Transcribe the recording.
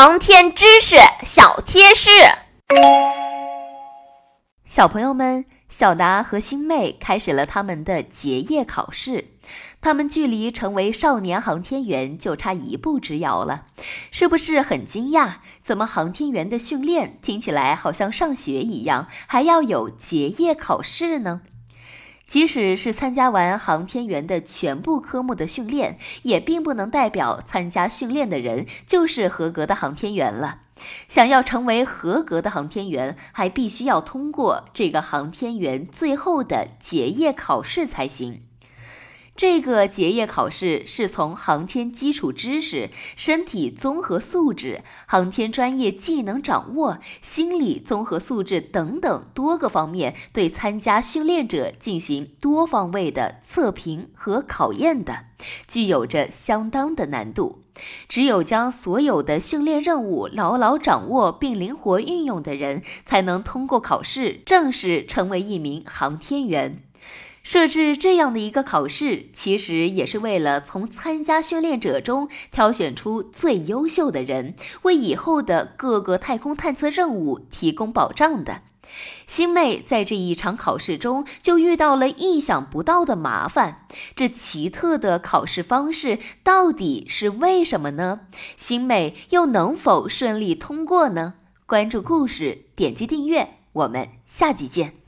航天知识小贴士，小朋友们，小达和星妹开始了他们的结业考试，他们距离成为少年航天员就差一步之遥了，是不是很惊讶？怎么航天员的训练听起来好像上学一样，还要有结业考试呢？即使是参加完航天员的全部科目的训练，也并不能代表参加训练的人就是合格的航天员了。想要成为合格的航天员，还必须要通过这个航天员最后的结业考试才行。这个结业考试是从航天基础知识、身体综合素质、航天专业技能掌握、心理综合素质等等多个方面对参加训练者进行多方位的测评和考验的，具有着相当的难度。只有将所有的训练任务牢牢掌握并灵活运用的人，才能通过考试，正式成为一名航天员。设置这样的一个考试，其实也是为了从参加训练者中挑选出最优秀的人，为以后的各个太空探测任务提供保障的。星妹在这一场考试中就遇到了意想不到的麻烦，这奇特的考试方式到底是为什么呢？星妹又能否顺利通过呢？关注故事，点击订阅，我们下集见。